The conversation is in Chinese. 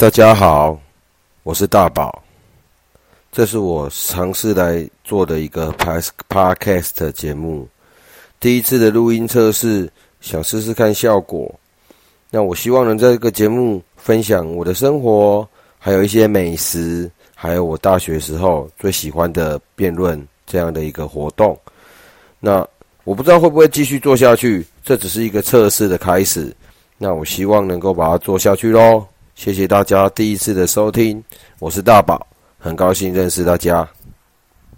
大家好，我是大宝，这是我尝试来做的一个 Podcast 节目，第一次的录音测试，想试试看效果。那我希望能在这个节目分享我的生活，还有一些美食，还有我大学时候最喜欢的辩论这样的一个活动。那我不知道会不会继续做下去，这只是一个测试的开始。那我希望能够把它做下去喽。谢谢大家第一次的收听，我是大宝，很高兴认识大家。